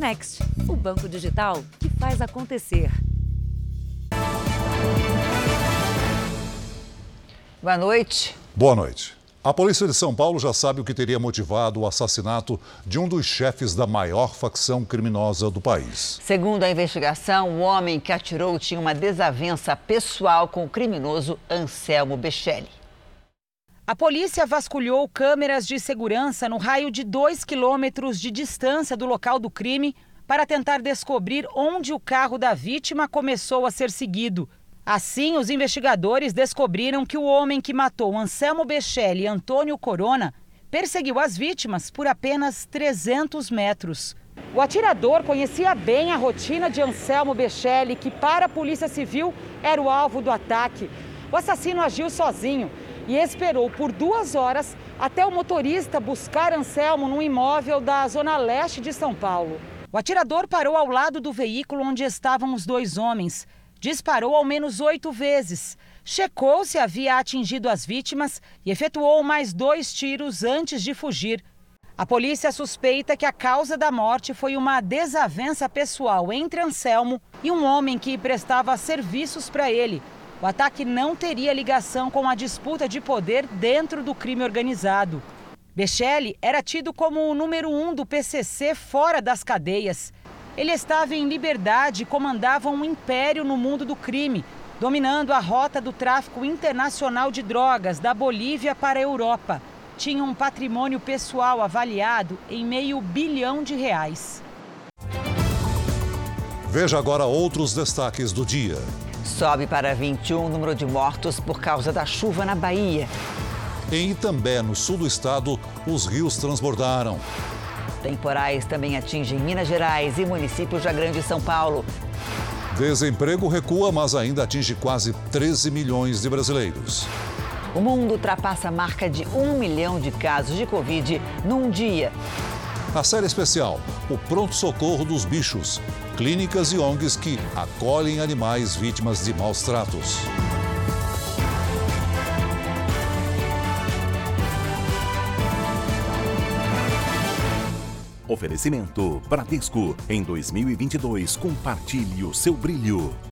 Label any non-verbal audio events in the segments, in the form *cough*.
Next, o banco digital que faz acontecer. Boa noite. Boa noite. A polícia de São Paulo já sabe o que teria motivado o assassinato de um dos chefes da maior facção criminosa do país. Segundo a investigação, o homem que atirou tinha uma desavença pessoal com o criminoso Anselmo Bechelli. A polícia vasculhou câmeras de segurança no raio de 2 quilômetros de distância do local do crime para tentar descobrir onde o carro da vítima começou a ser seguido. Assim, os investigadores descobriram que o homem que matou Anselmo Bechelli e Antônio Corona perseguiu as vítimas por apenas 300 metros. O atirador conhecia bem a rotina de Anselmo Bechelli, que para a Polícia Civil era o alvo do ataque. O assassino agiu sozinho e esperou por duas horas até o motorista buscar Anselmo num imóvel da zona leste de São Paulo. O atirador parou ao lado do veículo onde estavam os dois homens disparou ao menos oito vezes, checou se havia atingido as vítimas e efetuou mais dois tiros antes de fugir. A polícia suspeita que a causa da morte foi uma desavença pessoal entre Anselmo e um homem que prestava serviços para ele. O ataque não teria ligação com a disputa de poder dentro do crime organizado. Bechelli era tido como o número um do PCC fora das cadeias ele estava em liberdade e comandava um império no mundo do crime, dominando a rota do tráfico internacional de drogas da Bolívia para a Europa. Tinha um patrimônio pessoal avaliado em meio bilhão de reais. Veja agora outros destaques do dia. Sobe para 21 o número de mortos por causa da chuva na Bahia. Em Itambé, no sul do estado, os rios transbordaram. Temporais também atingem Minas Gerais e municípios da Grande São Paulo. Desemprego recua, mas ainda atinge quase 13 milhões de brasileiros. O mundo ultrapassa a marca de um milhão de casos de Covid num dia. A série especial, o pronto-socorro dos bichos, clínicas e ONGs que acolhem animais vítimas de maus tratos. Oferecimento Bradesco. Em 2022, compartilhe o seu brilho.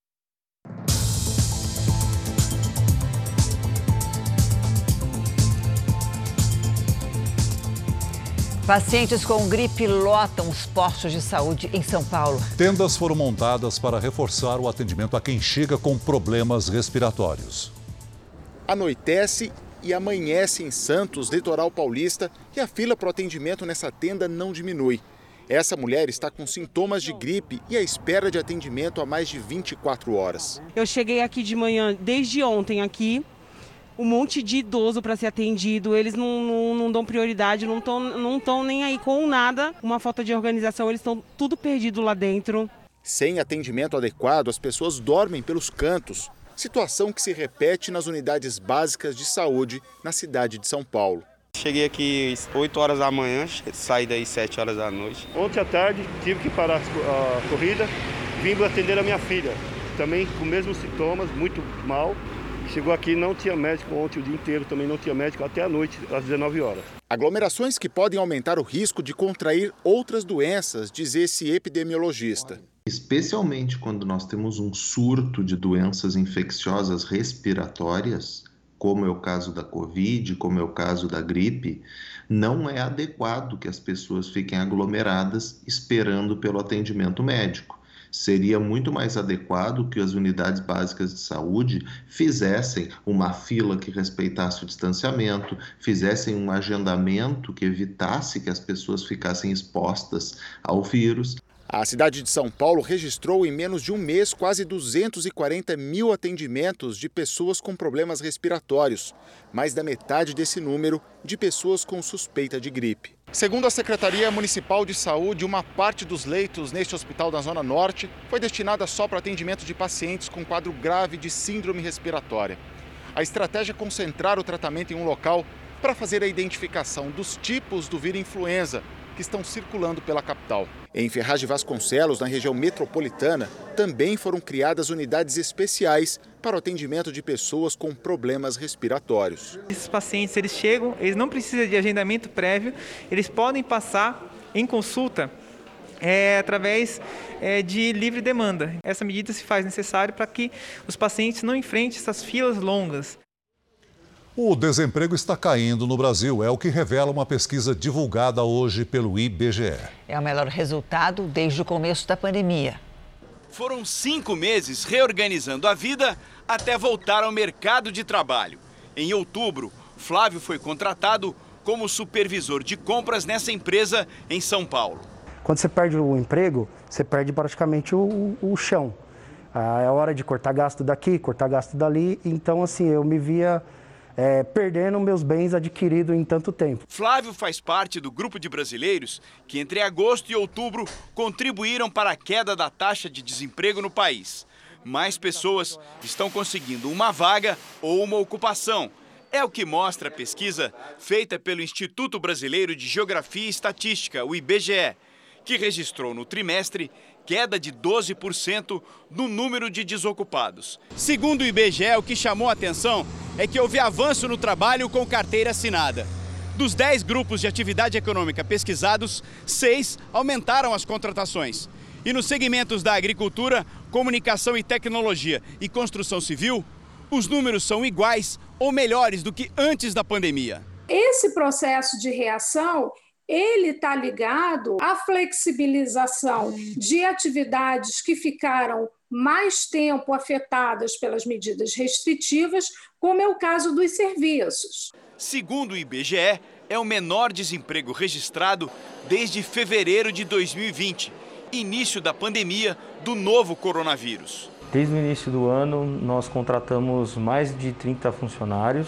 Pacientes com gripe lotam os postos de saúde em São Paulo. Tendas foram montadas para reforçar o atendimento a quem chega com problemas respiratórios. Anoitece e amanhece em Santos, litoral paulista, e a fila para o atendimento nessa tenda não diminui. Essa mulher está com sintomas de gripe e à espera de atendimento há mais de 24 horas. Eu cheguei aqui de manhã, desde ontem aqui, um monte de idoso para ser atendido, eles não, não, não dão prioridade, não estão não nem aí com nada, uma falta de organização, eles estão tudo perdido lá dentro. Sem atendimento adequado, as pessoas dormem pelos cantos, situação que se repete nas unidades básicas de saúde na cidade de São Paulo. Cheguei aqui 8 horas da manhã, saí daí 7 horas da noite. Ontem à tarde tive que parar a corrida, vim atender a minha filha, também com os mesmos sintomas, muito mal. Chegou aqui, não tinha médico ontem o dia inteiro, também não tinha médico até a noite, às 19 horas. Aglomerações que podem aumentar o risco de contrair outras doenças, diz esse epidemiologista. Especialmente quando nós temos um surto de doenças infecciosas respiratórias, como é o caso da Covid, como é o caso da gripe, não é adequado que as pessoas fiquem aglomeradas esperando pelo atendimento médico seria muito mais adequado que as unidades básicas de saúde fizessem uma fila que respeitasse o distanciamento, fizessem um agendamento que evitasse que as pessoas ficassem expostas ao vírus. A cidade de São Paulo registrou em menos de um mês quase 240 mil atendimentos de pessoas com problemas respiratórios, mais da metade desse número de pessoas com suspeita de gripe. Segundo a Secretaria Municipal de Saúde, uma parte dos leitos neste hospital da Zona Norte foi destinada só para atendimento de pacientes com quadro grave de síndrome respiratória. A estratégia é concentrar o tratamento em um local para fazer a identificação dos tipos do vírus influenza que estão circulando pela capital. Em Ferraz de Vasconcelos, na região metropolitana, também foram criadas unidades especiais para o atendimento de pessoas com problemas respiratórios. Esses pacientes, eles chegam, eles não precisam de agendamento prévio, eles podem passar em consulta é através é, de livre demanda. Essa medida se faz necessária para que os pacientes não enfrentem essas filas longas. O desemprego está caindo no Brasil, é o que revela uma pesquisa divulgada hoje pelo IBGE. É o melhor resultado desde o começo da pandemia. Foram cinco meses reorganizando a vida até voltar ao mercado de trabalho. Em outubro, Flávio foi contratado como supervisor de compras nessa empresa em São Paulo. Quando você perde o emprego, você perde praticamente o, o chão. Ah, é hora de cortar gasto daqui, cortar gasto dali. Então, assim, eu me via é, perdendo meus bens adquiridos em tanto tempo. Flávio faz parte do grupo de brasileiros que, entre agosto e outubro, contribuíram para a queda da taxa de desemprego no país. Mais pessoas estão conseguindo uma vaga ou uma ocupação. É o que mostra a pesquisa feita pelo Instituto Brasileiro de Geografia e Estatística, o IBGE, que registrou no trimestre queda de 12% no número de desocupados. Segundo o IBGE, o que chamou a atenção é que houve avanço no trabalho com carteira assinada. Dos 10 grupos de atividade econômica pesquisados, seis aumentaram as contratações. E nos segmentos da agricultura, comunicação e tecnologia e construção civil, os números são iguais ou melhores do que antes da pandemia. Esse processo de reação ele está ligado à flexibilização de atividades que ficaram mais tempo afetadas pelas medidas restritivas, como é o caso dos serviços. Segundo o IBGE, é o menor desemprego registrado desde fevereiro de 2020, início da pandemia do novo coronavírus. Desde o início do ano, nós contratamos mais de 30 funcionários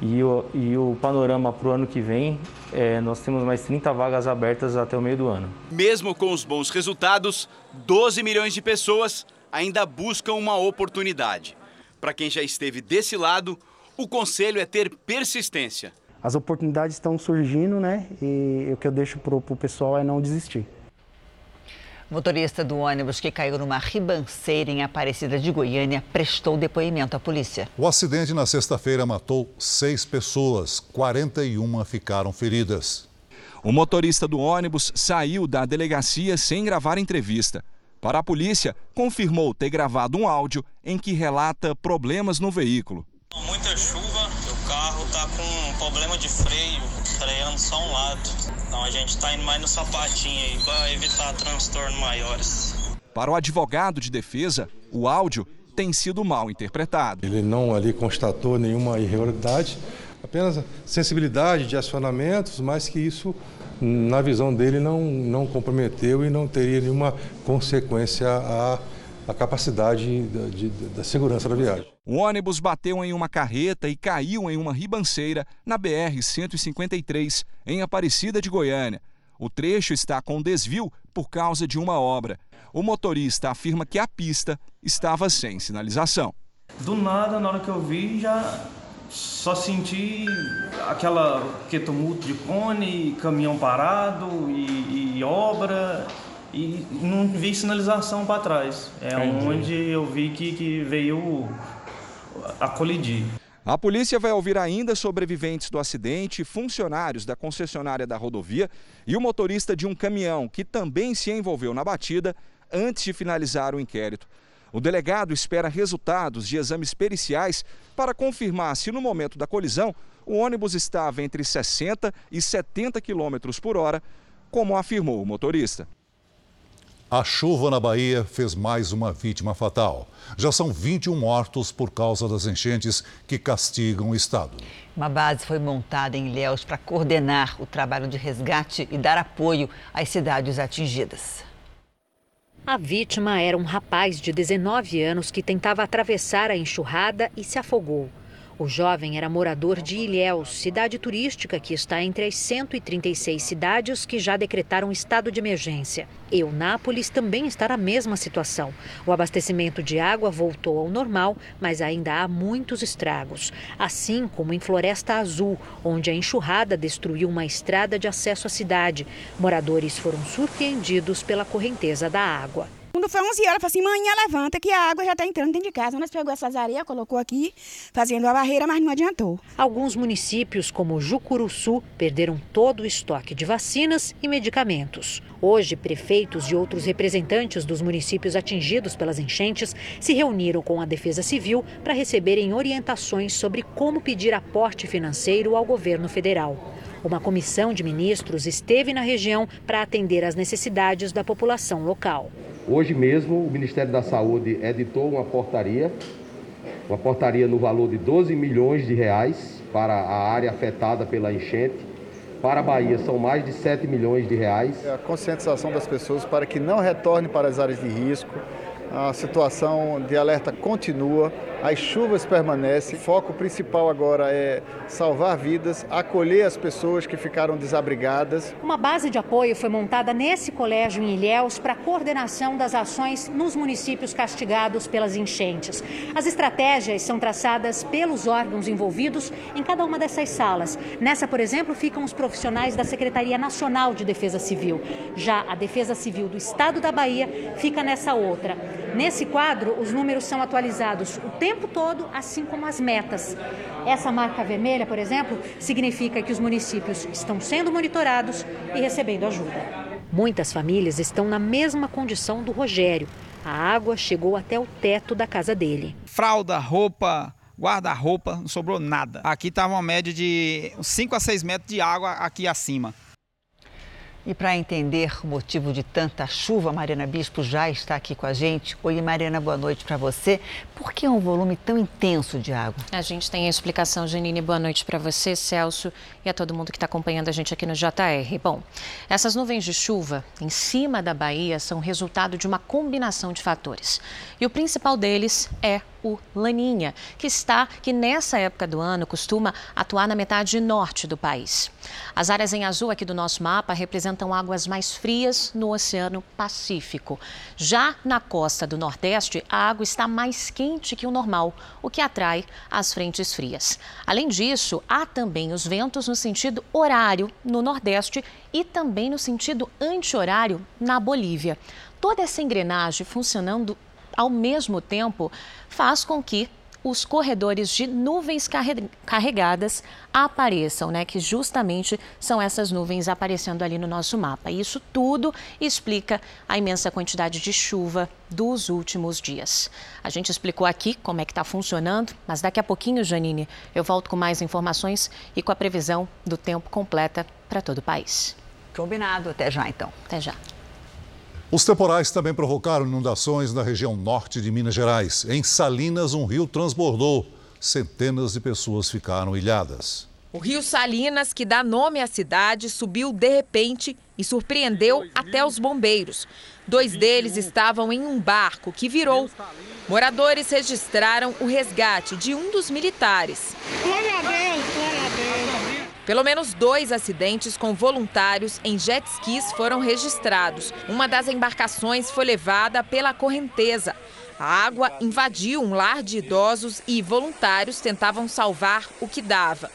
e o, e o panorama para o ano que vem, é, nós temos mais 30 vagas abertas até o meio do ano. Mesmo com os bons resultados, 12 milhões de pessoas ainda buscam uma oportunidade. Para quem já esteve desse lado, o conselho é ter persistência. As oportunidades estão surgindo, né? E o que eu deixo para o pessoal é não desistir. Motorista do ônibus que caiu numa ribanceira em Aparecida de Goiânia prestou depoimento à polícia. O acidente na sexta-feira matou seis pessoas, 41 ficaram feridas. O motorista do ônibus saiu da delegacia sem gravar entrevista. Para a polícia, confirmou ter gravado um áudio em que relata problemas no veículo. Muita chuva, o carro está com problema de freio, freando só um lado. Então a gente está indo mais no sapatinho aí para evitar transtornos maiores. Para o advogado de defesa, o áudio tem sido mal interpretado. Ele não ali constatou nenhuma irregularidade, apenas sensibilidade de acionamentos, mas que isso, na visão dele, não, não comprometeu e não teria nenhuma consequência a a capacidade da segurança da viagem. O ônibus bateu em uma carreta e caiu em uma ribanceira na BR-153, em Aparecida de Goiânia. O trecho está com desvio por causa de uma obra. O motorista afirma que a pista estava sem sinalização. Do nada, na hora que eu vi, já só senti aquela que tumulto de cone, caminhão parado e, e obra e não vi sinalização para trás. É Entendi. onde eu vi que, que veio a colidir. A polícia vai ouvir ainda sobreviventes do acidente, funcionários da concessionária da rodovia e o motorista de um caminhão que também se envolveu na batida antes de finalizar o inquérito. O delegado espera resultados de exames periciais para confirmar se no momento da colisão o ônibus estava entre 60 e 70 km por hora, como afirmou o motorista. A chuva na Bahia fez mais uma vítima fatal. Já são 21 mortos por causa das enchentes que castigam o estado. Uma base foi montada em Ilhéus para coordenar o trabalho de resgate e dar apoio às cidades atingidas. A vítima era um rapaz de 19 anos que tentava atravessar a enxurrada e se afogou. O jovem era morador de Ilhéus, cidade turística que está entre as 136 cidades que já decretaram estado de emergência. Eunápolis também está na mesma situação. O abastecimento de água voltou ao normal, mas ainda há muitos estragos. Assim como em Floresta Azul, onde a enxurrada destruiu uma estrada de acesso à cidade. Moradores foram surpreendidos pela correnteza da água. Quando foi 11 horas, ela falou assim, manhã levanta que a água já está entrando dentro de casa. Nós pegou essas areias, colocou aqui, fazendo a barreira, mas não adiantou. Alguns municípios, como Jucuruçu, perderam todo o estoque de vacinas e medicamentos. Hoje, prefeitos e outros representantes dos municípios atingidos pelas enchentes se reuniram com a Defesa Civil para receberem orientações sobre como pedir aporte financeiro ao governo federal. Uma comissão de ministros esteve na região para atender às necessidades da população local. Hoje mesmo, o Ministério da Saúde editou uma portaria, uma portaria no valor de 12 milhões de reais para a área afetada pela enchente. Para a Bahia são mais de 7 milhões de reais. É a conscientização das pessoas para que não retorne para as áreas de risco, a situação de alerta continua, as chuvas permanecem. O foco principal agora é salvar vidas, acolher as pessoas que ficaram desabrigadas. Uma base de apoio foi montada nesse colégio em Ilhéus para coordenação das ações nos municípios castigados pelas enchentes. As estratégias são traçadas pelos órgãos envolvidos em cada uma dessas salas. Nessa, por exemplo, ficam os profissionais da Secretaria Nacional de Defesa Civil. Já a Defesa Civil do Estado da Bahia fica nessa outra. Nesse quadro, os números são atualizados o tempo todo, assim como as metas. Essa marca vermelha, por exemplo, significa que os municípios estão sendo monitorados e recebendo ajuda. Muitas famílias estão na mesma condição do Rogério. A água chegou até o teto da casa dele. Fralda, roupa, guarda-roupa, não sobrou nada. Aqui estava uma média de 5 a 6 metros de água aqui acima. E para entender o motivo de tanta chuva, Mariana Bispo já está aqui com a gente. Oi, Mariana, boa noite para você. Por que um volume tão intenso de água? A gente tem a explicação, Janine. Boa noite para você, Celso, e a todo mundo que está acompanhando a gente aqui no JR. Bom, essas nuvens de chuva em cima da Bahia são resultado de uma combinação de fatores. E o principal deles é o Laninha, que está, que nessa época do ano costuma atuar na metade norte do país. As áreas em azul aqui do nosso mapa representam águas mais frias no Oceano Pacífico. Já na costa do Nordeste, a água está mais quente que o normal, o que atrai as frentes frias. Além disso, há também os ventos no sentido horário no Nordeste e também no sentido anti-horário na Bolívia. Toda essa engrenagem funcionando ao mesmo tempo faz com que os corredores de nuvens carregadas apareçam, né? Que justamente são essas nuvens aparecendo ali no nosso mapa. Isso tudo explica a imensa quantidade de chuva dos últimos dias. A gente explicou aqui como é que está funcionando, mas daqui a pouquinho, Janine, eu volto com mais informações e com a previsão do tempo completa para todo o país. Combinado. Até já, então. Até já. Os temporais também provocaram inundações na região norte de Minas Gerais. Em Salinas, um rio transbordou. Centenas de pessoas ficaram ilhadas. O rio Salinas, que dá nome à cidade, subiu de repente e surpreendeu até os bombeiros. Dois deles estavam em um barco que virou. Moradores registraram o resgate de um dos militares. Pelo menos dois acidentes com voluntários em jet skis foram registrados. Uma das embarcações foi levada pela correnteza. A água invadiu um lar de idosos e voluntários tentavam salvar o que dava.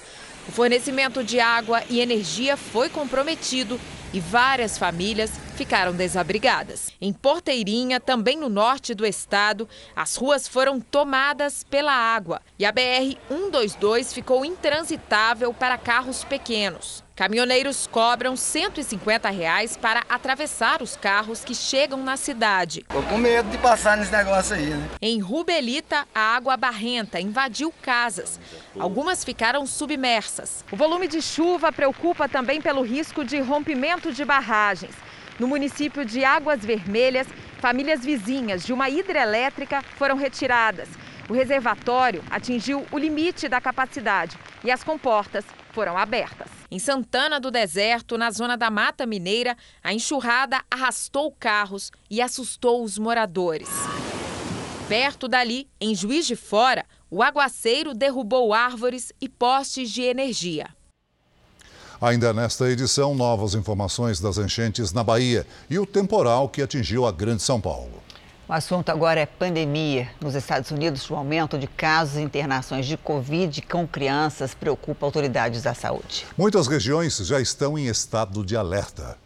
O fornecimento de água e energia foi comprometido e várias famílias ficaram desabrigadas. Em Porteirinha, também no norte do estado, as ruas foram tomadas pela água e a BR 122 ficou intransitável para carros pequenos. Caminhoneiros cobram 150 reais para atravessar os carros que chegam na cidade. Tô com medo de passar nesse negócio aí, né? Em Rubelita, a água barrenta invadiu casas. Algumas ficaram submersas. O volume de chuva preocupa também pelo risco de rompimento de barragens. No município de Águas Vermelhas, famílias vizinhas de uma hidrelétrica foram retiradas. O reservatório atingiu o limite da capacidade e as comportas foram abertas. Em Santana do Deserto, na zona da Mata Mineira, a enxurrada arrastou carros e assustou os moradores. Perto dali, em Juiz de Fora, o aguaceiro derrubou árvores e postes de energia. Ainda nesta edição, novas informações das enchentes na Bahia e o temporal que atingiu a Grande São Paulo. O assunto agora é pandemia. Nos Estados Unidos, o aumento de casos e internações de Covid com crianças preocupa autoridades da saúde. Muitas regiões já estão em estado de alerta.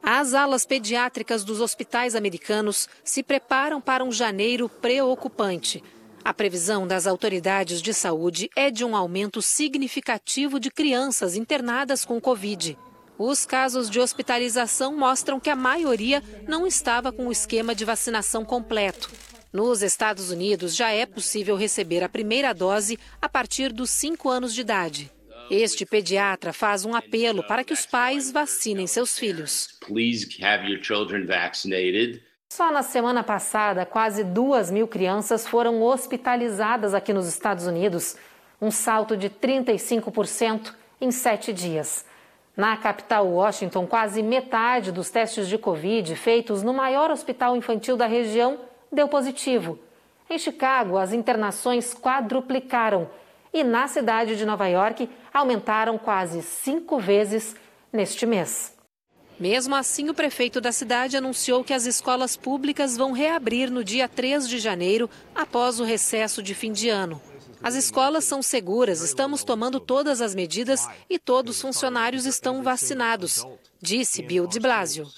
As alas pediátricas dos hospitais americanos se preparam para um janeiro preocupante. A previsão das autoridades de saúde é de um aumento significativo de crianças internadas com Covid. Os casos de hospitalização mostram que a maioria não estava com o esquema de vacinação completo. Nos Estados Unidos, já é possível receber a primeira dose a partir dos 5 anos de idade. Este pediatra faz um apelo para que os pais vacinem seus filhos. Please have your children vaccinated. Só na semana passada, quase duas mil crianças foram hospitalizadas aqui nos Estados Unidos, um salto de 35% em sete dias. Na capital Washington, quase metade dos testes de Covid feitos no maior hospital infantil da região deu positivo. Em Chicago, as internações quadruplicaram e na cidade de Nova York aumentaram quase cinco vezes neste mês. Mesmo assim, o prefeito da cidade anunciou que as escolas públicas vão reabrir no dia 3 de janeiro, após o recesso de fim de ano. As escolas são seguras, estamos tomando todas as medidas e todos os funcionários estão vacinados, disse Bill de Blasio.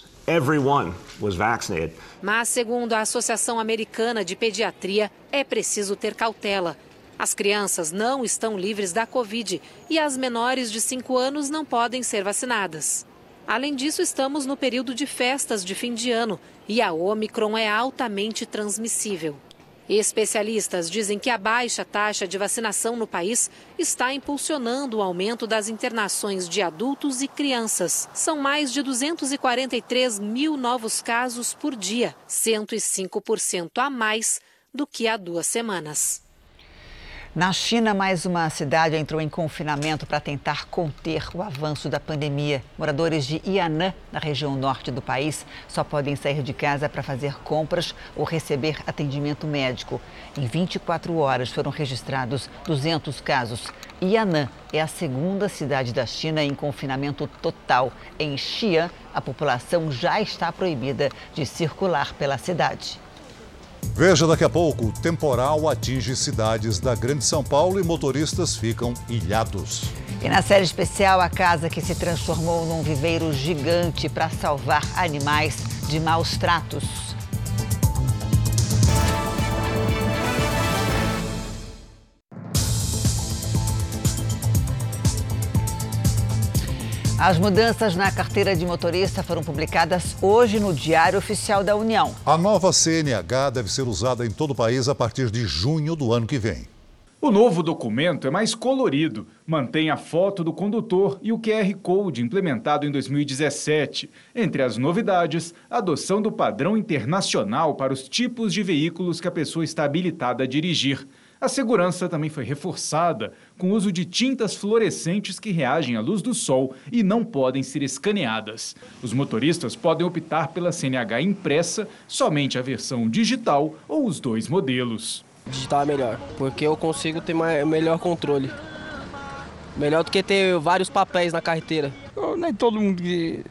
Mas, segundo a Associação Americana de Pediatria, é preciso ter cautela. As crianças não estão livres da Covid e as menores de 5 anos não podem ser vacinadas. Além disso, estamos no período de festas de fim de ano e a Omicron é altamente transmissível. Especialistas dizem que a baixa taxa de vacinação no país está impulsionando o aumento das internações de adultos e crianças. São mais de 243 mil novos casos por dia, 105% a mais do que há duas semanas. Na China, mais uma cidade entrou em confinamento para tentar conter o avanço da pandemia. Moradores de Yan'an, na região norte do país, só podem sair de casa para fazer compras ou receber atendimento médico. Em 24 horas foram registrados 200 casos. Yan'an é a segunda cidade da China em confinamento total. Em Xi'an, a população já está proibida de circular pela cidade. Veja daqui a pouco: o temporal atinge cidades da Grande São Paulo e motoristas ficam ilhados. E na série especial, a casa que se transformou num viveiro gigante para salvar animais de maus tratos. As mudanças na carteira de motorista foram publicadas hoje no Diário Oficial da União. A nova CNH deve ser usada em todo o país a partir de junho do ano que vem. O novo documento é mais colorido, mantém a foto do condutor e o QR Code implementado em 2017. Entre as novidades, a adoção do padrão internacional para os tipos de veículos que a pessoa está habilitada a dirigir. A segurança também foi reforçada com o uso de tintas fluorescentes que reagem à luz do sol e não podem ser escaneadas. Os motoristas podem optar pela CNH impressa, somente a versão digital ou os dois modelos. Digital é melhor, porque eu consigo ter melhor controle. Melhor do que ter vários papéis na carteira. Nem todo mundo que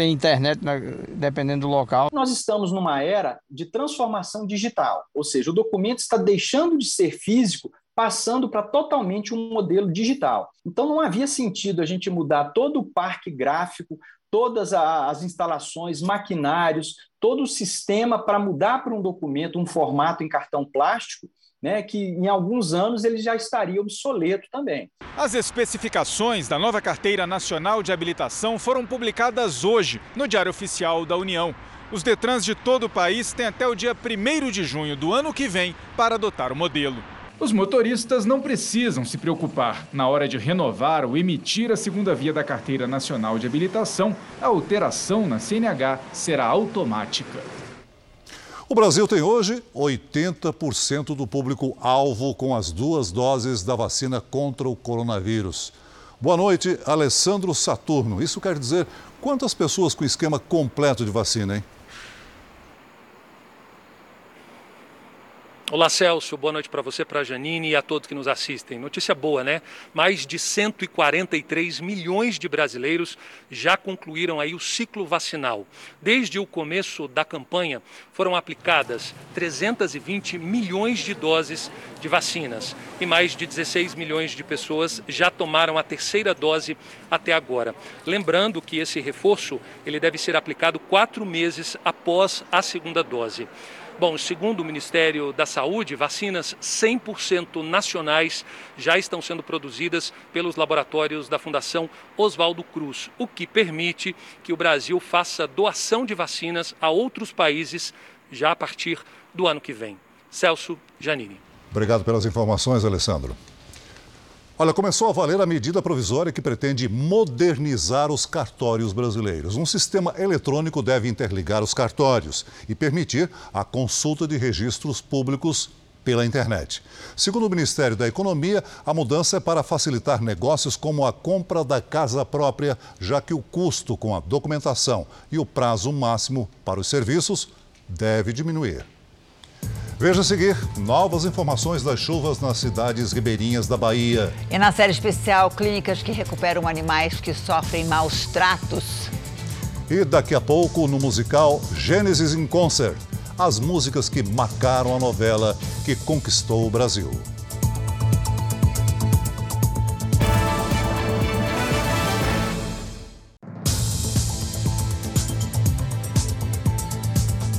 tem internet, né, dependendo do local. Nós estamos numa era de transformação digital, ou seja, o documento está deixando de ser físico, passando para totalmente um modelo digital. Então não havia sentido a gente mudar todo o parque gráfico, todas as instalações, maquinários, todo o sistema para mudar para um documento, um formato em cartão plástico, né, que em alguns anos ele já estaria obsoleto também. As especificações da nova Carteira Nacional de Habilitação foram publicadas hoje no Diário Oficial da União. Os Detrans de todo o país têm até o dia 1 de junho do ano que vem para adotar o modelo. Os motoristas não precisam se preocupar. Na hora de renovar ou emitir a segunda via da Carteira Nacional de Habilitação, a alteração na CNH será automática. O Brasil tem hoje 80% do público-alvo com as duas doses da vacina contra o coronavírus. Boa noite, Alessandro Saturno. Isso quer dizer quantas pessoas com esquema completo de vacina, hein? Olá, Celso. Boa noite para você, para a Janine e a todos que nos assistem. Notícia boa, né? Mais de 143 milhões de brasileiros já concluíram aí o ciclo vacinal. Desde o começo da campanha, foram aplicadas 320 milhões de doses de vacinas e mais de 16 milhões de pessoas já tomaram a terceira dose até agora. Lembrando que esse reforço ele deve ser aplicado quatro meses após a segunda dose. Bom, segundo o Ministério da Saúde, vacinas 100% nacionais já estão sendo produzidas pelos laboratórios da Fundação Oswaldo Cruz, o que permite que o Brasil faça doação de vacinas a outros países já a partir do ano que vem. Celso Janini. Obrigado pelas informações, Alessandro. Olha, começou a valer a medida provisória que pretende modernizar os cartórios brasileiros. Um sistema eletrônico deve interligar os cartórios e permitir a consulta de registros públicos pela internet. Segundo o Ministério da Economia, a mudança é para facilitar negócios como a compra da casa própria, já que o custo com a documentação e o prazo máximo para os serviços deve diminuir. Veja a seguir novas informações das chuvas nas cidades ribeirinhas da Bahia. E na série especial, clínicas que recuperam animais que sofrem maus tratos. E daqui a pouco, no musical Gênesis in Concert, as músicas que marcaram a novela que conquistou o Brasil.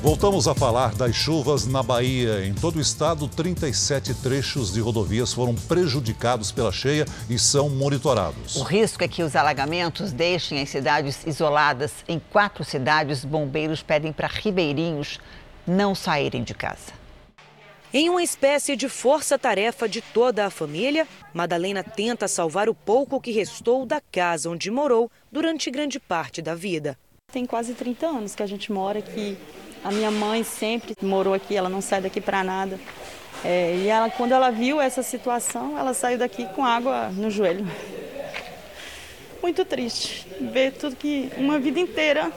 Voltamos a falar das chuvas na Bahia. Em todo o estado, 37 trechos de rodovias foram prejudicados pela cheia e são monitorados. O risco é que os alagamentos deixem as cidades isoladas. Em quatro cidades, bombeiros pedem para ribeirinhos não saírem de casa. Em uma espécie de força-tarefa de toda a família, Madalena tenta salvar o pouco que restou da casa onde morou durante grande parte da vida. Tem quase 30 anos que a gente mora aqui. A minha mãe sempre morou aqui, ela não sai daqui para nada. É, e ela, quando ela viu essa situação, ela saiu daqui com água no joelho. *laughs* Muito triste ver tudo que uma vida inteira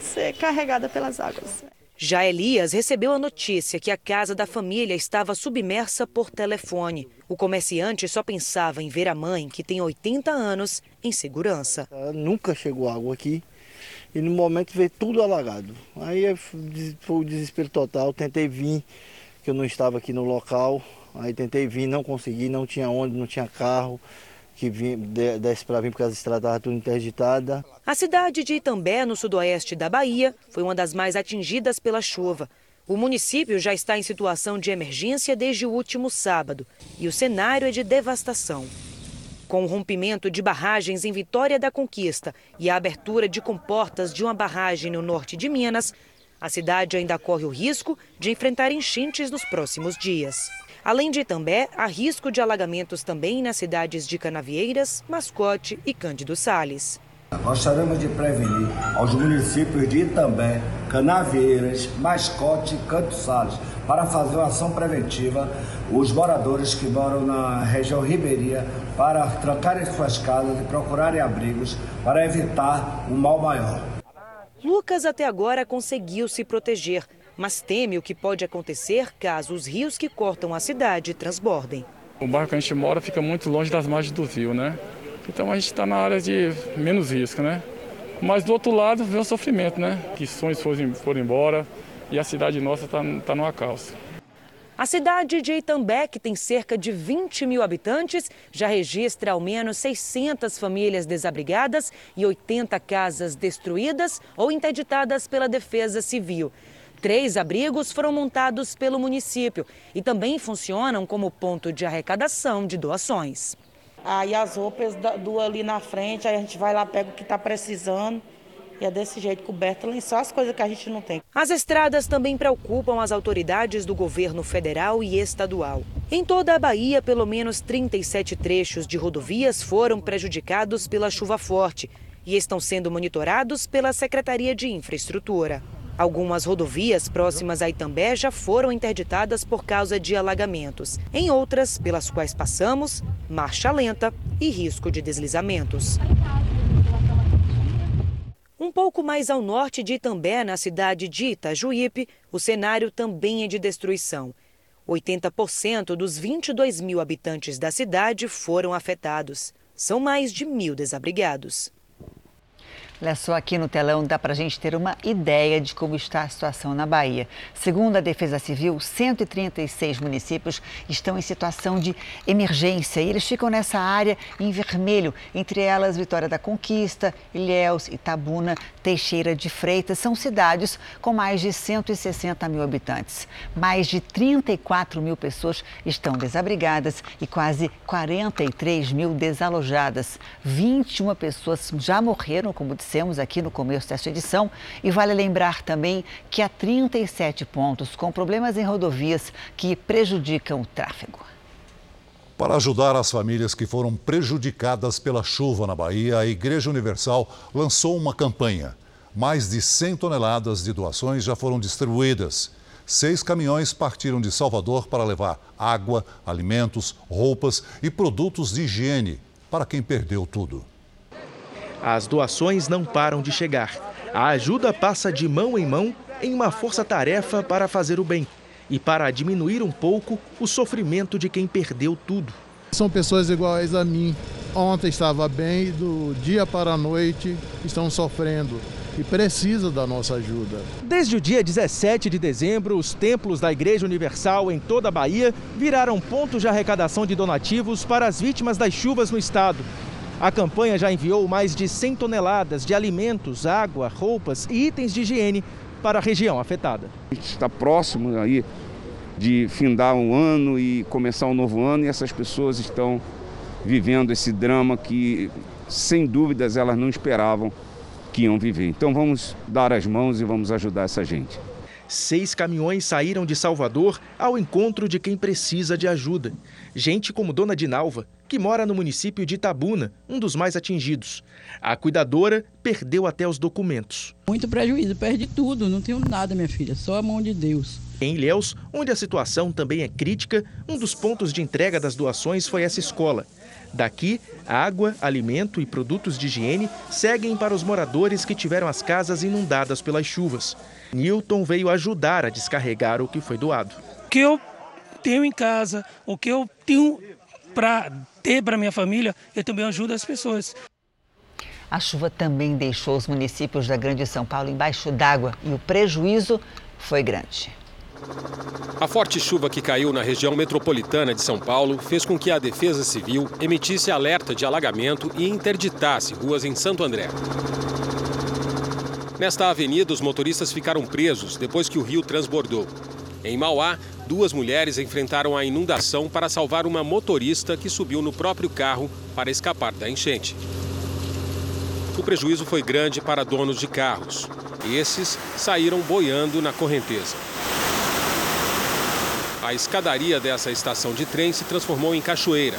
ser carregada pelas águas. Já Elias recebeu a notícia que a casa da família estava submersa por telefone. O comerciante só pensava em ver a mãe, que tem 80 anos, em segurança. Nunca chegou água aqui e no momento veio tudo alagado. Aí foi o desespero total, tentei vir, que eu não estava aqui no local, aí tentei vir, não consegui, não tinha onde, não tinha carro que desse para vir porque as estradas estavam tudo interditadas. A cidade de Itambé, no sudoeste da Bahia, foi uma das mais atingidas pela chuva. O município já está em situação de emergência desde o último sábado e o cenário é de devastação. Com o rompimento de barragens em Vitória da Conquista e a abertura de comportas de uma barragem no norte de Minas, a cidade ainda corre o risco de enfrentar enchentes nos próximos dias. Além de Itambé, há risco de alagamentos também nas cidades de Canavieiras, Mascote e Cândido Sales. Gostaríamos de prevenir aos municípios de Itambé, Canavieiras, Mascote e Canto Sales para fazer uma ação preventiva os moradores que moram na região ribeirinha para trancarem suas casas e procurarem abrigos para evitar um mal maior. Lucas até agora conseguiu se proteger, mas teme o que pode acontecer caso os rios que cortam a cidade transbordem. O bairro que a gente mora fica muito longe das margens do rio, né? Então a gente está na área de menos risco, né? Mas do outro lado vem o sofrimento, né? Que sonhos foram, foram embora e a cidade nossa está tá numa calça. A cidade de Itambé, que tem cerca de 20 mil habitantes, já registra ao menos 600 famílias desabrigadas e 80 casas destruídas ou interditadas pela Defesa Civil. Três abrigos foram montados pelo município e também funcionam como ponto de arrecadação de doações. Aí as roupas do ali na frente, aí a gente vai lá, pega o que está precisando. E é desse jeito coberto, só as coisas que a gente não tem. As estradas também preocupam as autoridades do governo federal e estadual. Em toda a Bahia, pelo menos 37 trechos de rodovias foram prejudicados pela chuva forte e estão sendo monitorados pela Secretaria de Infraestrutura. Algumas rodovias próximas a Itambé já foram interditadas por causa de alagamentos. Em outras, pelas quais passamos, marcha lenta e risco de deslizamentos. Um pouco mais ao norte de Itambé, na cidade de Itajuípe, o cenário também é de destruição. 80% dos 22 mil habitantes da cidade foram afetados. São mais de mil desabrigados. Olha só, aqui no telão dá para a gente ter uma ideia de como está a situação na Bahia. Segundo a Defesa Civil, 136 municípios estão em situação de emergência e eles ficam nessa área em vermelho, entre elas Vitória da Conquista, Ilhéus, Itabuna, Teixeira de Freitas. São cidades com mais de 160 mil habitantes. Mais de 34 mil pessoas estão desabrigadas e quase 43 mil desalojadas. 21 pessoas já morreram, como disse dissemos aqui no começo desta edição. E vale lembrar também que há 37 pontos com problemas em rodovias que prejudicam o tráfego. Para ajudar as famílias que foram prejudicadas pela chuva na Bahia, a Igreja Universal lançou uma campanha. Mais de 100 toneladas de doações já foram distribuídas. Seis caminhões partiram de Salvador para levar água, alimentos, roupas e produtos de higiene para quem perdeu tudo. As doações não param de chegar. A ajuda passa de mão em mão em uma força-tarefa para fazer o bem e para diminuir um pouco o sofrimento de quem perdeu tudo. São pessoas iguais a mim. Ontem estava bem, do dia para a noite estão sofrendo e precisa da nossa ajuda. Desde o dia 17 de dezembro, os templos da Igreja Universal em toda a Bahia viraram pontos de arrecadação de donativos para as vítimas das chuvas no estado. A campanha já enviou mais de 100 toneladas de alimentos, água, roupas e itens de higiene para a região afetada. A gente está próximo aí de findar um ano e começar um novo ano e essas pessoas estão vivendo esse drama que, sem dúvidas, elas não esperavam que iam viver. Então vamos dar as mãos e vamos ajudar essa gente. Seis caminhões saíram de Salvador ao encontro de quem precisa de ajuda. Gente como Dona Dinalva, que mora no município de Itabuna, um dos mais atingidos. A cuidadora perdeu até os documentos. Muito prejuízo, perde tudo, não tenho nada, minha filha, só a mão de Deus. Em Ilhéus, onde a situação também é crítica, um dos pontos de entrega das doações foi essa escola. Daqui, água, alimento e produtos de higiene seguem para os moradores que tiveram as casas inundadas pelas chuvas. Newton veio ajudar a descarregar o que foi doado. O que eu tenho em casa, o que eu tenho para ter para minha família, eu também ajudo as pessoas. A chuva também deixou os municípios da Grande São Paulo embaixo d'água e o prejuízo foi grande. A forte chuva que caiu na região metropolitana de São Paulo fez com que a Defesa Civil emitisse alerta de alagamento e interditasse ruas em Santo André. Nesta avenida, os motoristas ficaram presos depois que o rio transbordou. Em Mauá, duas mulheres enfrentaram a inundação para salvar uma motorista que subiu no próprio carro para escapar da enchente. O prejuízo foi grande para donos de carros. Esses saíram boiando na correnteza. A escadaria dessa estação de trem se transformou em cachoeira.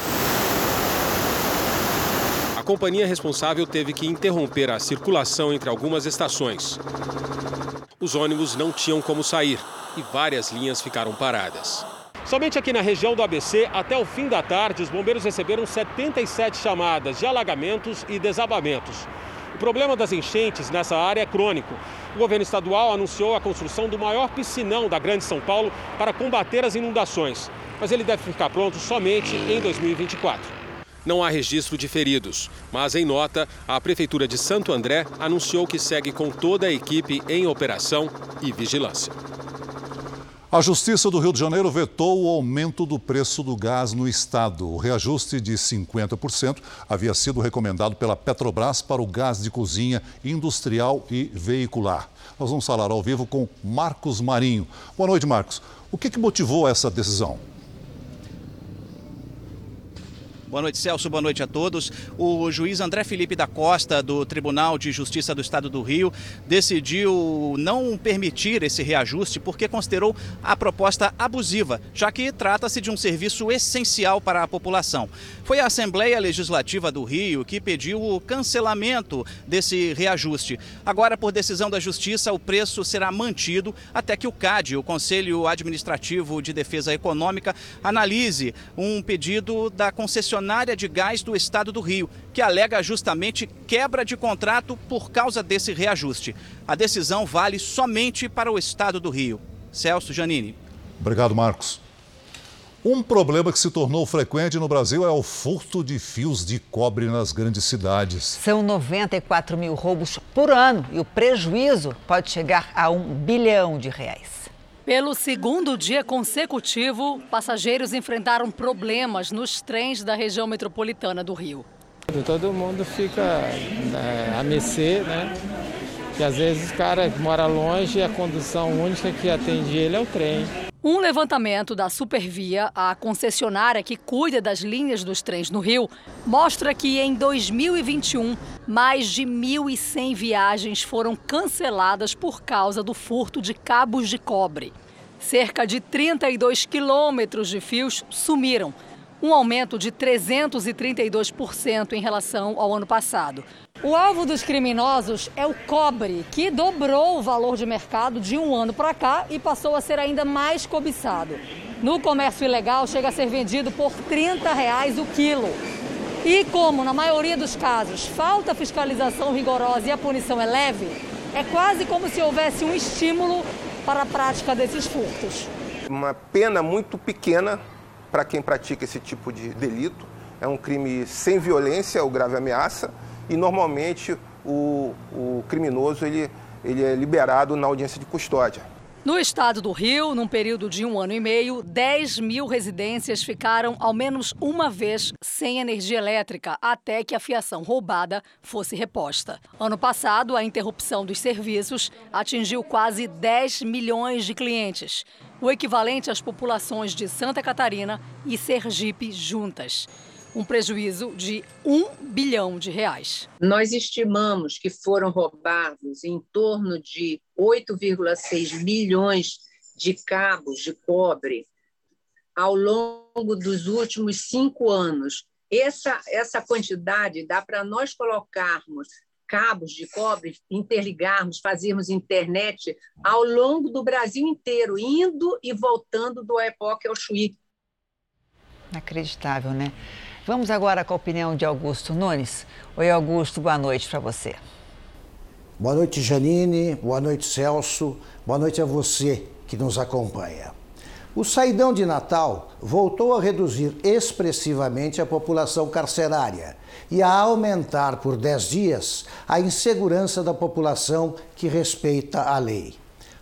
A companhia responsável teve que interromper a circulação entre algumas estações. Os ônibus não tinham como sair e várias linhas ficaram paradas. Somente aqui na região do ABC, até o fim da tarde, os bombeiros receberam 77 chamadas de alagamentos e desabamentos. O problema das enchentes nessa área é crônico. O governo estadual anunciou a construção do maior piscinão da Grande São Paulo para combater as inundações, mas ele deve ficar pronto somente em 2024. Não há registro de feridos, mas em nota, a Prefeitura de Santo André anunciou que segue com toda a equipe em operação e vigilância. A Justiça do Rio de Janeiro vetou o aumento do preço do gás no estado. O reajuste de 50% havia sido recomendado pela Petrobras para o gás de cozinha industrial e veicular. Nós vamos falar ao vivo com Marcos Marinho. Boa noite, Marcos. O que, que motivou essa decisão? Boa noite, Celso. Boa noite a todos. O juiz André Felipe da Costa, do Tribunal de Justiça do Estado do Rio, decidiu não permitir esse reajuste porque considerou a proposta abusiva, já que trata-se de um serviço essencial para a população. Foi a Assembleia Legislativa do Rio que pediu o cancelamento desse reajuste. Agora, por decisão da Justiça, o preço será mantido até que o CAD, o Conselho Administrativo de Defesa Econômica, analise um pedido da concessionária concessionária de gás do estado do Rio, que alega justamente quebra de contrato por causa desse reajuste. A decisão vale somente para o estado do Rio. Celso Janini. Obrigado, Marcos. Um problema que se tornou frequente no Brasil é o furto de fios de cobre nas grandes cidades. São 94 mil roubos por ano e o prejuízo pode chegar a um bilhão de reais. Pelo segundo dia consecutivo, passageiros enfrentaram problemas nos trens da região metropolitana do Rio. Todo mundo fica né, a mercê, né? Que às vezes o cara mora longe e a condução única que atende ele é o trem. Um levantamento da Supervia, a concessionária que cuida das linhas dos trens no Rio, mostra que em 2021, mais de 1.100 viagens foram canceladas por causa do furto de cabos de cobre. Cerca de 32 quilômetros de fios sumiram, um aumento de 332% em relação ao ano passado. O alvo dos criminosos é o cobre, que dobrou o valor de mercado de um ano para cá e passou a ser ainda mais cobiçado. No comércio ilegal, chega a ser vendido por 30 reais o quilo. E como, na maioria dos casos, falta fiscalização rigorosa e a punição é leve, é quase como se houvesse um estímulo para a prática desses furtos. Uma pena muito pequena para quem pratica esse tipo de delito. É um crime sem violência ou grave ameaça e normalmente o, o criminoso ele, ele é liberado na audiência de custódia. No estado do Rio, num período de um ano e meio, 10 mil residências ficaram ao menos uma vez sem energia elétrica até que a fiação roubada fosse reposta. Ano passado, a interrupção dos serviços atingiu quase 10 milhões de clientes, o equivalente às populações de Santa Catarina e Sergipe juntas um prejuízo de um bilhão de reais. Nós estimamos que foram roubados em torno de 8,6 milhões de cabos de cobre ao longo dos últimos cinco anos. Essa, essa quantidade dá para nós colocarmos cabos de cobre, interligarmos, fazermos internet ao longo do Brasil inteiro, indo e voltando do Epoque ao Chuí. Inacreditável, né? Vamos agora com a opinião de Augusto Nunes. Oi, Augusto, boa noite para você. Boa noite, Janine. Boa noite, Celso. Boa noite a você que nos acompanha. O saidão de Natal voltou a reduzir expressivamente a população carcerária e a aumentar por 10 dias a insegurança da população que respeita a lei.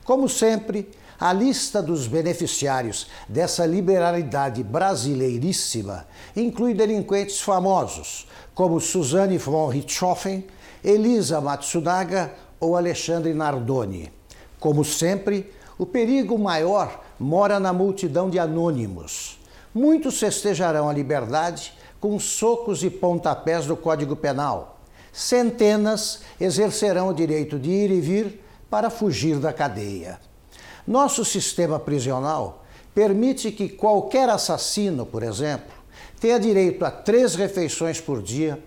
Como sempre, a lista dos beneficiários dessa liberalidade brasileiríssima inclui delinquentes famosos, como Suzanne von Richthofen, Elisa Matsunaga ou Alexandre Nardoni. Como sempre, o perigo maior mora na multidão de anônimos. Muitos festejarão a liberdade com socos e pontapés do Código Penal. Centenas exercerão o direito de ir e vir para fugir da cadeia. Nosso sistema prisional permite que qualquer assassino, por exemplo, tenha direito a três refeições por dia,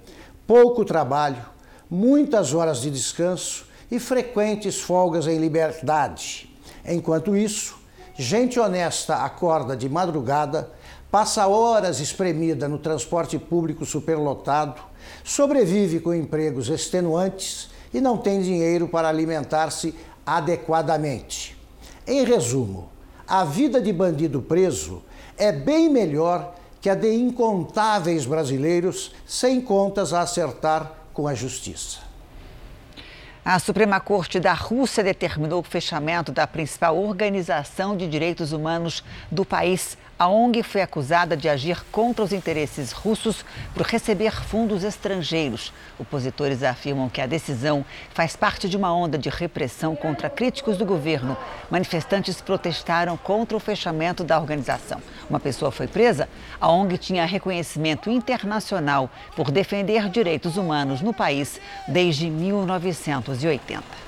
pouco trabalho, muitas horas de descanso e frequentes folgas em liberdade. Enquanto isso, gente honesta acorda de madrugada, passa horas espremida no transporte público superlotado, sobrevive com empregos extenuantes e não tem dinheiro para alimentar-se adequadamente. Em resumo, a vida de bandido preso é bem melhor que a de incontáveis brasileiros sem contas a acertar com a justiça. A Suprema Corte da Rússia determinou o fechamento da principal organização de direitos humanos do país a ONG foi acusada de agir contra os interesses russos por receber fundos estrangeiros. Opositores afirmam que a decisão faz parte de uma onda de repressão contra críticos do governo. Manifestantes protestaram contra o fechamento da organização. Uma pessoa foi presa. A ONG tinha reconhecimento internacional por defender direitos humanos no país desde 1980.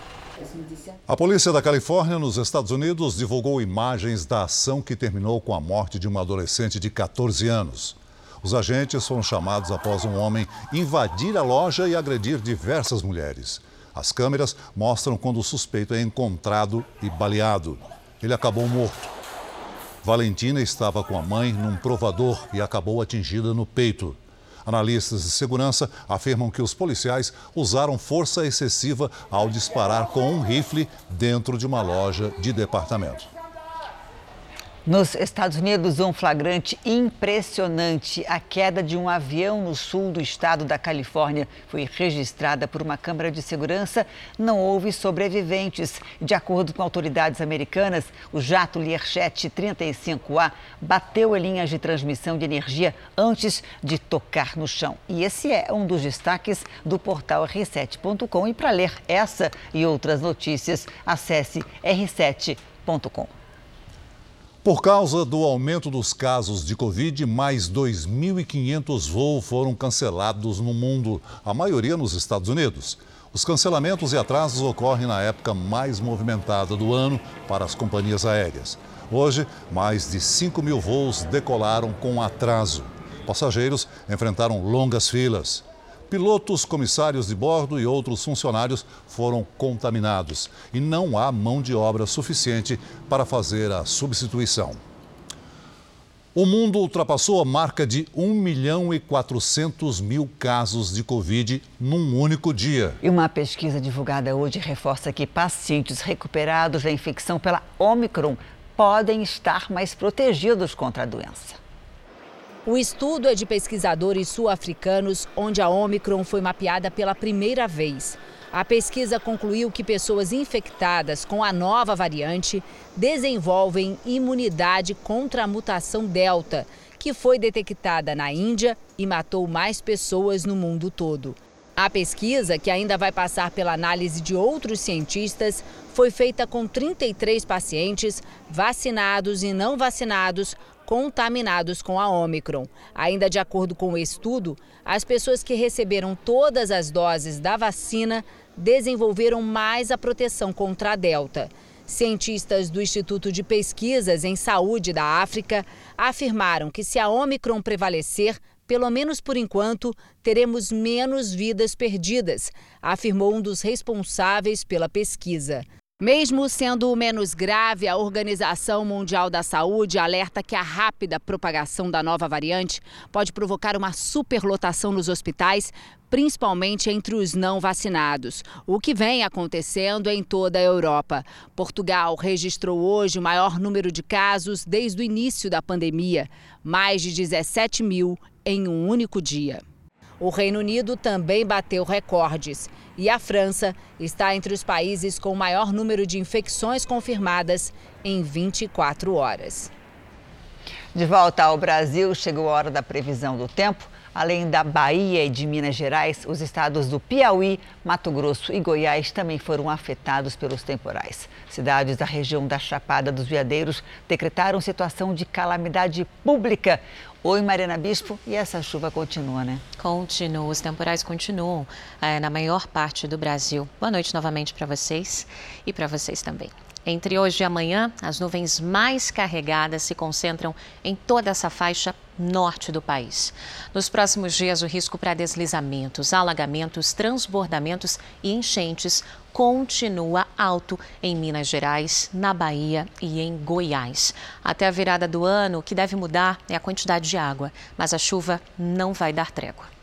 A polícia da Califórnia, nos Estados Unidos, divulgou imagens da ação que terminou com a morte de uma adolescente de 14 anos. Os agentes foram chamados após um homem invadir a loja e agredir diversas mulheres. As câmeras mostram quando o suspeito é encontrado e baleado. Ele acabou morto. Valentina estava com a mãe num provador e acabou atingida no peito. Analistas de segurança afirmam que os policiais usaram força excessiva ao disparar com um rifle dentro de uma loja de departamento. Nos Estados Unidos, um flagrante impressionante. A queda de um avião no sul do estado da Califórnia foi registrada por uma câmera de segurança. Não houve sobreviventes. De acordo com autoridades americanas, o jato Learjet 35A bateu em linhas de transmissão de energia antes de tocar no chão. E esse é um dos destaques do portal r7.com. E para ler essa e outras notícias, acesse r7.com. Por causa do aumento dos casos de Covid, mais 2.500 voos foram cancelados no mundo, a maioria nos Estados Unidos. Os cancelamentos e atrasos ocorrem na época mais movimentada do ano para as companhias aéreas. Hoje, mais de 5 mil voos decolaram com atraso. Passageiros enfrentaram longas filas. Pilotos, comissários de bordo e outros funcionários foram contaminados e não há mão de obra suficiente para fazer a substituição. O mundo ultrapassou a marca de 1 milhão e 400 mil casos de Covid num único dia. E uma pesquisa divulgada hoje reforça que pacientes recuperados da infecção pela Omicron podem estar mais protegidos contra a doença. O estudo é de pesquisadores sul-africanos, onde a Omicron foi mapeada pela primeira vez. A pesquisa concluiu que pessoas infectadas com a nova variante desenvolvem imunidade contra a mutação Delta, que foi detectada na Índia e matou mais pessoas no mundo todo. A pesquisa, que ainda vai passar pela análise de outros cientistas, foi feita com 33 pacientes vacinados e não vacinados contaminados com a Omicron. Ainda de acordo com o estudo, as pessoas que receberam todas as doses da vacina desenvolveram mais a proteção contra a Delta. Cientistas do Instituto de Pesquisas em Saúde da África afirmaram que se a Omicron prevalecer, pelo menos por enquanto, teremos menos vidas perdidas, afirmou um dos responsáveis pela pesquisa. Mesmo sendo menos grave, a Organização Mundial da Saúde alerta que a rápida propagação da nova variante pode provocar uma superlotação nos hospitais, principalmente entre os não vacinados, o que vem acontecendo em toda a Europa. Portugal registrou hoje o maior número de casos desde o início da pandemia, mais de 17 mil em um único dia. O Reino Unido também bateu recordes e a França está entre os países com o maior número de infecções confirmadas em 24 horas. De volta ao Brasil, chegou a hora da previsão do tempo. Além da Bahia e de Minas Gerais, os estados do Piauí, Mato Grosso e Goiás também foram afetados pelos temporais. Cidades da região da Chapada dos Veadeiros decretaram situação de calamidade pública. Oi, Mariana Bispo, e essa chuva continua, né? Continua, os temporais continuam é, na maior parte do Brasil. Boa noite novamente para vocês e para vocês também. Entre hoje e amanhã, as nuvens mais carregadas se concentram em toda essa faixa norte do país. Nos próximos dias, o risco para deslizamentos, alagamentos, transbordamentos e enchentes continua alto em Minas Gerais, na Bahia e em Goiás. Até a virada do ano, o que deve mudar é a quantidade de água, mas a chuva não vai dar trégua.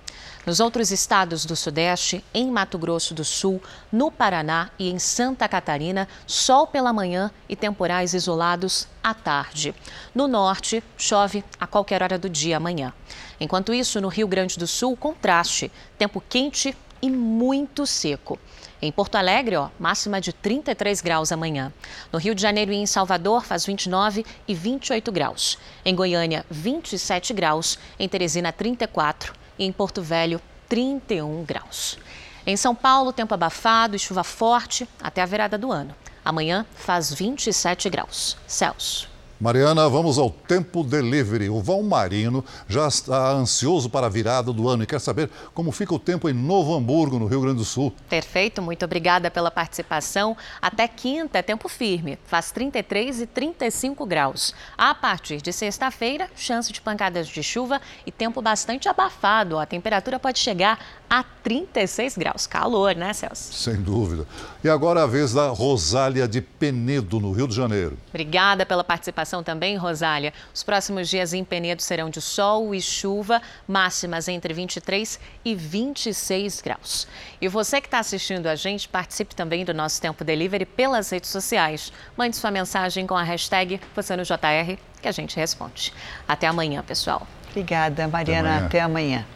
Nos outros estados do Sudeste, em Mato Grosso do Sul, no Paraná e em Santa Catarina, sol pela manhã e temporais isolados à tarde. No norte, chove a qualquer hora do dia amanhã. Enquanto isso, no Rio Grande do Sul, contraste, tempo quente e muito seco. Em Porto Alegre, ó, máxima de 33 graus amanhã. No Rio de Janeiro e em Salvador, faz 29 e 28 graus. Em Goiânia, 27 graus. Em Teresina, 34 e em Porto Velho, 31 graus. Em São Paulo, tempo abafado e chuva forte até a virada do ano. Amanhã faz 27 graus. Celso. Mariana, vamos ao tempo delivery. O Val Marino já está ansioso para a virada do ano e quer saber como fica o tempo em Novo Hamburgo, no Rio Grande do Sul. Perfeito, muito obrigada pela participação. Até quinta é tempo firme, faz 33 e 35 graus. A partir de sexta-feira, chance de pancadas de chuva e tempo bastante abafado. A temperatura pode chegar a 36 graus. Calor, né, Celso? Sem dúvida. E agora a vez da Rosália de Penedo, no Rio de Janeiro. Obrigada pela participação informação também, Rosália. Os próximos dias em Penedo serão de sol e chuva, máximas entre 23 e 26 graus. E você que está assistindo a gente, participe também do nosso Tempo Delivery pelas redes sociais. Mande sua mensagem com a hashtag você no JR que a gente responde. Até amanhã, pessoal. Obrigada, Mariana. Até amanhã. Até amanhã.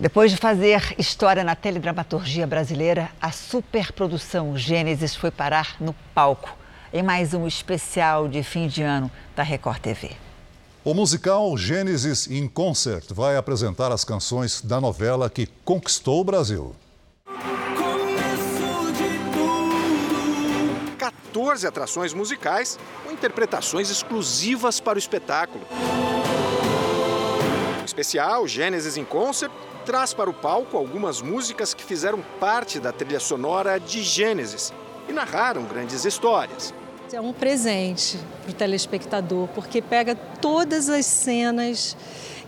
Depois de fazer história na teledramaturgia brasileira, a superprodução Gênesis foi parar no palco em mais um especial de fim de ano da Record TV. O musical Gênesis in Concert vai apresentar as canções da novela que conquistou o Brasil. 14 atrações musicais com interpretações exclusivas para o espetáculo. O especial Gênesis in Concert traz para o palco algumas músicas que fizeram parte da trilha sonora de Gênesis e narraram grandes histórias. É um presente para o telespectador, porque pega todas as cenas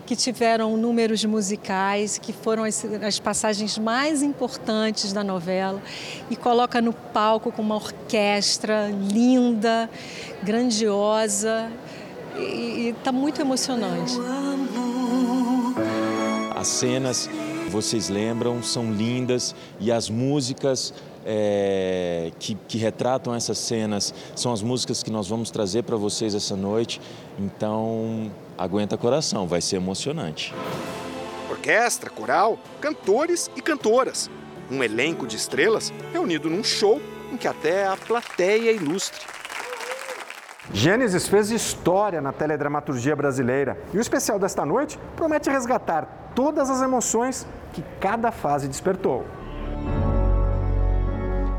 que tiveram números musicais, que foram as, as, passagens mais importantes da novela, e coloca no palco com uma orquestra linda, grandiosa, e está muito emocionante. As cenas, vocês lembram, são lindas e as músicas é, que, que, retratam essas cenas são as músicas que nós vamos trazer para vocês essa noite. Então, aguenta coração, vai ser emocionante. Orquestra, coral, cantores e cantoras. Um elenco de estrelas reunido num show em que até a plateia ilustre. Gênesis fez história na teledramaturgia brasileira e o especial desta noite promete resgatar todas as emoções que cada fase despertou.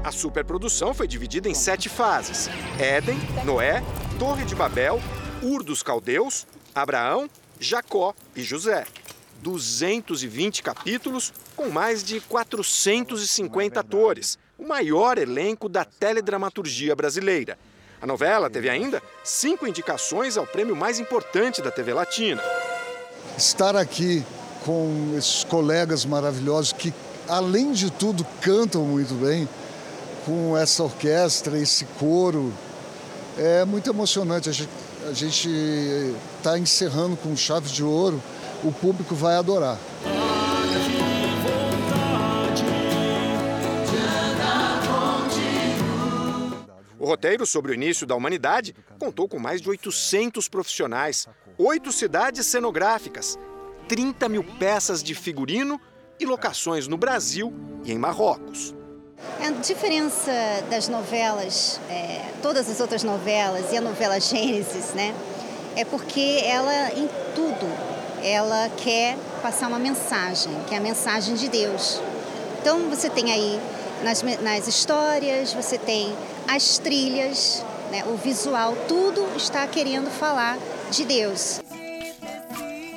A superprodução foi dividida em sete fases: Éden, Noé, Torre de Babel, Ur dos Caldeus, Abraão, Jacó e José. 220 capítulos com mais de 450 atores, o maior elenco da teledramaturgia brasileira. A novela teve ainda cinco indicações ao prêmio mais importante da TV Latina. Estar aqui com esses colegas maravilhosos que, além de tudo, cantam muito bem, com essa orquestra, esse coro, é muito emocionante. A gente está encerrando com chave de ouro, o público vai adorar. O roteiro sobre o início da humanidade contou com mais de 800 profissionais, oito cidades cenográficas, 30 mil peças de figurino e locações no Brasil e em Marrocos. A diferença das novelas, é, todas as outras novelas e a novela Gênesis, né, é porque ela, em tudo, ela quer passar uma mensagem, que é a mensagem de Deus. Então você tem aí nas, nas histórias, você tem as trilhas, né, o visual, tudo está querendo falar de Deus.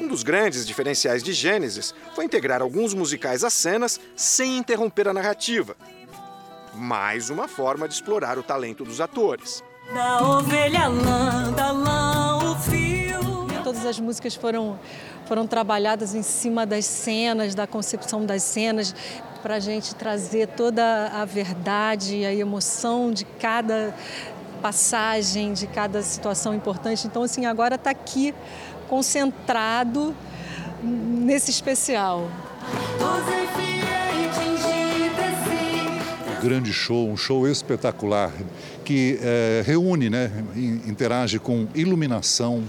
Um dos grandes diferenciais de Gênesis foi integrar alguns musicais às cenas sem interromper a narrativa. Mais uma forma de explorar o talento dos atores. Da ovelha lã, da lã, o fio. Todas as músicas foram, foram trabalhadas em cima das cenas, da concepção das cenas, para a gente trazer toda a verdade e a emoção de cada passagem, de cada situação importante. Então, assim, agora está aqui concentrado nesse especial. Grande show, um show espetacular que é, reúne, né, interage com iluminação,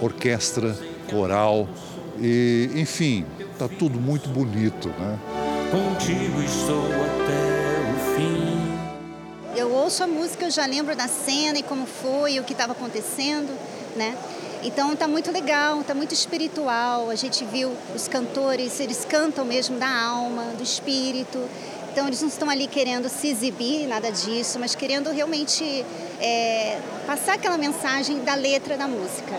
orquestra, coral e, enfim, está tudo muito bonito, né? contigo estou até o fim. Eu ouço a música, eu já lembro da cena e como foi, o que estava acontecendo, né? Então está muito legal, está muito espiritual. A gente viu os cantores, eles cantam mesmo da alma, do espírito. Então eles não estão ali querendo se exibir, nada disso, mas querendo realmente é, passar aquela mensagem da letra da música.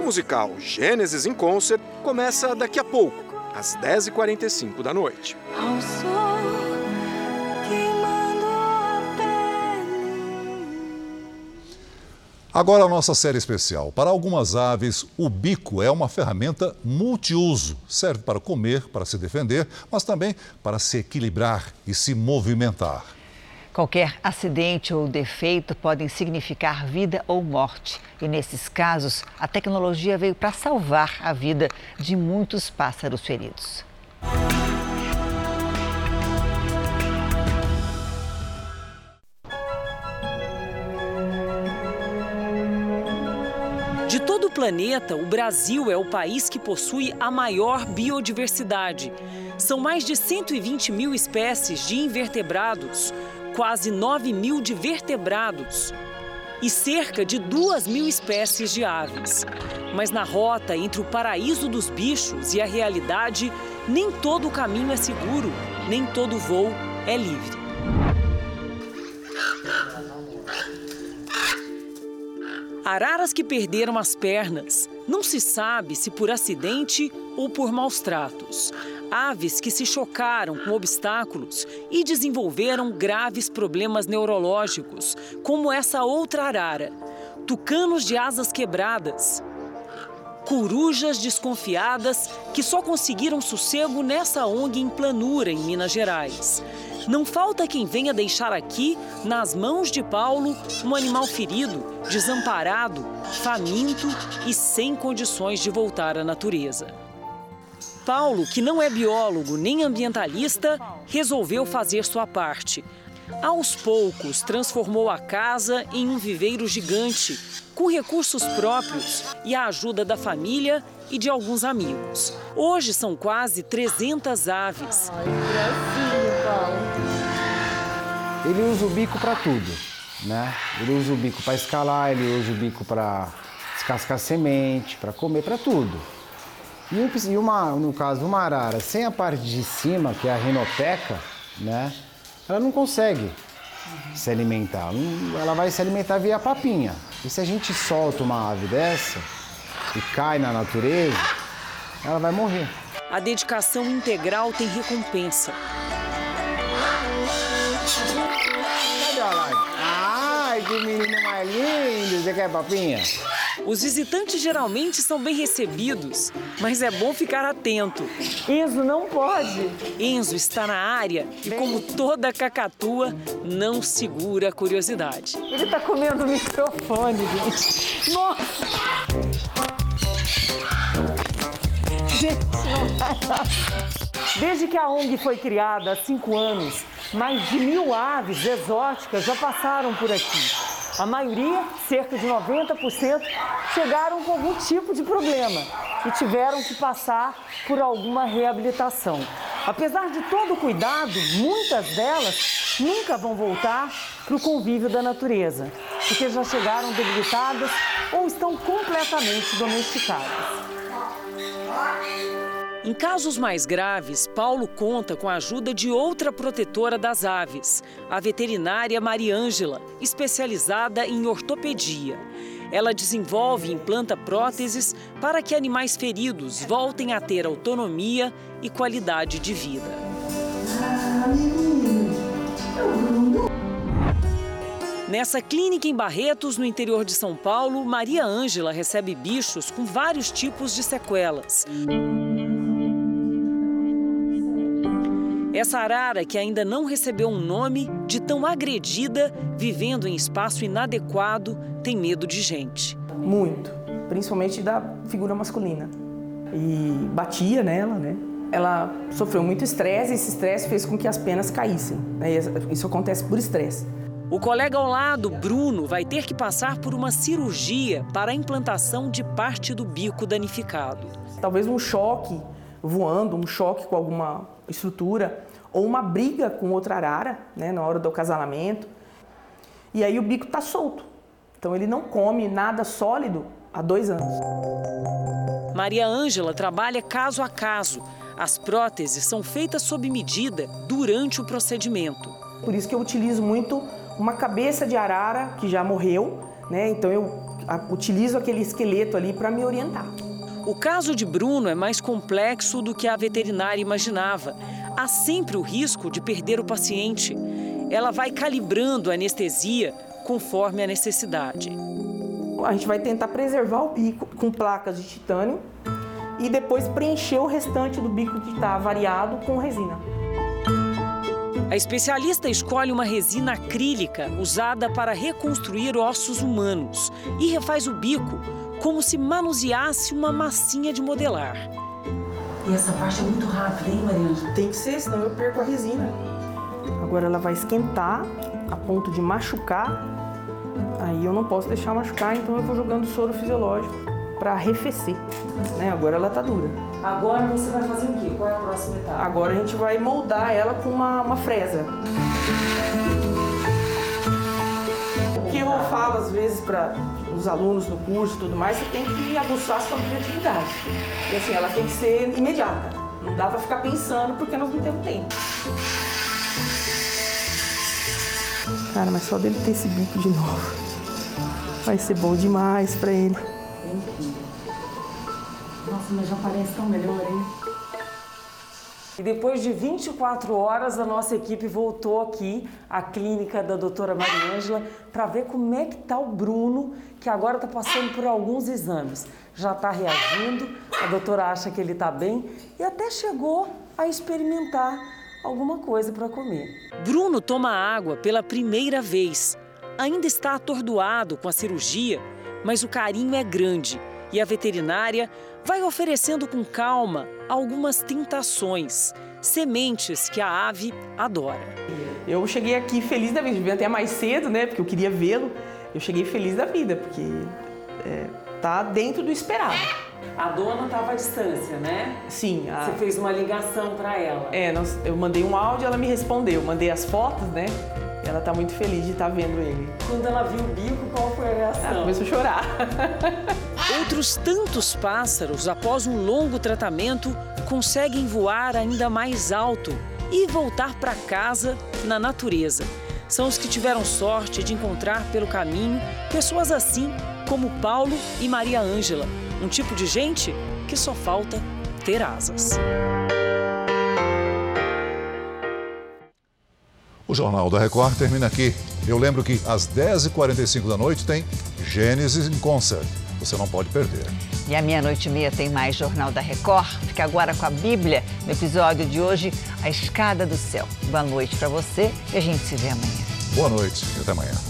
O musical Gênesis em Concert começa daqui a pouco às 10h45 da noite. Agora a nossa série especial. Para algumas aves, o bico é uma ferramenta multiuso. Serve para comer, para se defender, mas também para se equilibrar e se movimentar. Qualquer acidente ou defeito podem significar vida ou morte. E nesses casos, a tecnologia veio para salvar a vida de muitos pássaros feridos. Planeta, o Brasil é o país que possui a maior biodiversidade. São mais de 120 mil espécies de invertebrados, quase 9 mil de vertebrados e cerca de 2 mil espécies de aves. Mas na rota entre o paraíso dos bichos e a realidade, nem todo o caminho é seguro, nem todo voo é livre. Araras que perderam as pernas. Não se sabe se por acidente ou por maus tratos. Aves que se chocaram com obstáculos e desenvolveram graves problemas neurológicos, como essa outra arara. Tucanos de asas quebradas. Corujas desconfiadas que só conseguiram sossego nessa ONG em Planura, em Minas Gerais. Não falta quem venha deixar aqui, nas mãos de Paulo, um animal ferido, desamparado, faminto e sem condições de voltar à natureza. Paulo, que não é biólogo nem ambientalista, resolveu fazer sua parte. Aos poucos, transformou a casa em um viveiro gigante, com recursos próprios e a ajuda da família e de alguns amigos. Hoje são quase 300 aves. Ele usa o bico para tudo, né? Ele usa o bico para escalar, ele usa o bico para descascar semente, para comer, para tudo. E uma, no caso, uma arara sem a parte de cima, que é a rinopeca, né? Ela não consegue se alimentar. Ela vai se alimentar via papinha. E se a gente solta uma ave dessa e cai na natureza, ela vai morrer. A dedicação integral tem recompensa. Que menino mais lindo! Você quer papinha? Os visitantes geralmente são bem recebidos, mas é bom ficar atento. Enzo não pode. Enzo está na área e, como toda cacatua, não segura a curiosidade. Ele está comendo o microfone, gente. Nossa! Gente, não vai dar. Desde que a ONG foi criada há cinco anos, mais de mil aves exóticas já passaram por aqui. A maioria, cerca de 90%, chegaram com algum tipo de problema e tiveram que passar por alguma reabilitação. Apesar de todo o cuidado, muitas delas nunca vão voltar para o convívio da natureza, porque já chegaram debilitadas ou estão completamente domesticadas. Em casos mais graves, Paulo conta com a ajuda de outra protetora das aves, a veterinária Mariângela, especializada em ortopedia. Ela desenvolve e implanta próteses para que animais feridos voltem a ter autonomia e qualidade de vida. Nessa clínica em Barretos, no interior de São Paulo, Maria Ângela recebe bichos com vários tipos de sequelas. Essa arara, que ainda não recebeu um nome, de tão agredida, vivendo em espaço inadequado, tem medo de gente. Muito, principalmente da figura masculina. E batia nela, né? Ela sofreu muito estresse e esse estresse fez com que as penas caíssem. Né? Isso acontece por estresse. O colega ao lado, Bruno, vai ter que passar por uma cirurgia para a implantação de parte do bico danificado. Talvez um choque voando, um choque com alguma estrutura, ou uma briga com outra arara, né, na hora do acasalamento. E aí o bico está solto. Então ele não come nada sólido há dois anos. Maria Ângela trabalha caso a caso. As próteses são feitas sob medida durante o procedimento. Por isso que eu utilizo muito uma cabeça de arara que já morreu, né? Então eu utilizo aquele esqueleto ali para me orientar. O caso de Bruno é mais complexo do que a veterinária imaginava. Há sempre o risco de perder o paciente. Ela vai calibrando a anestesia conforme a necessidade. A gente vai tentar preservar o bico com placas de titânio e depois preencher o restante do bico que está variado com resina. A especialista escolhe uma resina acrílica usada para reconstruir ossos humanos e refaz o bico como se manuseasse uma massinha de modelar. E essa parte é muito rápida, hein, Mariana? Tem que ser, senão eu perco a resina. Agora ela vai esquentar a ponto de machucar. Aí eu não posso deixar machucar, então eu vou jogando soro fisiológico para arrefecer. Né? Agora ela tá dura. Agora você vai fazer o quê? Qual é a próxima etapa? Agora a gente vai moldar ela com uma, uma fresa. O que eu falo às vezes para os alunos no curso e tudo mais, você tem que aguçar a sua criatividade. E assim, ela tem que ser imediata. Não dá para ficar pensando porque nós não temos tempo. Cara, mas só dele ter esse bico de novo vai ser bom demais para ele. Nossa, mas já parece tão melhor, hein? E depois de 24 horas, a nossa equipe voltou aqui à clínica da doutora Mariângela para ver como é que tá o Bruno, que agora está passando por alguns exames. Já está reagindo, a doutora acha que ele está bem e até chegou a experimentar alguma coisa para comer. Bruno toma água pela primeira vez. Ainda está atordoado com a cirurgia, mas o carinho é grande e a veterinária vai oferecendo com calma algumas tentações, sementes que a ave adora. Eu cheguei aqui feliz da vida, vim até mais cedo, né? Porque eu queria vê-lo. Eu cheguei feliz da vida, porque é, tá dentro do esperado. A dona estava à distância, né? Sim. A... Você fez uma ligação para ela. É, nós, eu mandei um áudio, ela me respondeu. Mandei as fotos, né? Ela tá muito feliz de estar tá vendo ele. Quando ela viu o bico, qual foi a reação? Ela começou a chorar. *laughs* Outros tantos pássaros, após um longo tratamento, conseguem voar ainda mais alto e voltar para casa na natureza. São os que tiveram sorte de encontrar pelo caminho pessoas assim como Paulo e Maria Ângela, um tipo de gente que só falta ter asas. O Jornal da Record termina aqui. Eu lembro que às 10h45 da noite tem Gênesis em Concert. Você não pode perder. E à meia-noite e meia tem mais Jornal da Record. Fica agora com a Bíblia. No episódio de hoje, A Escada do Céu. Boa noite para você e a gente se vê amanhã. Boa noite e até amanhã.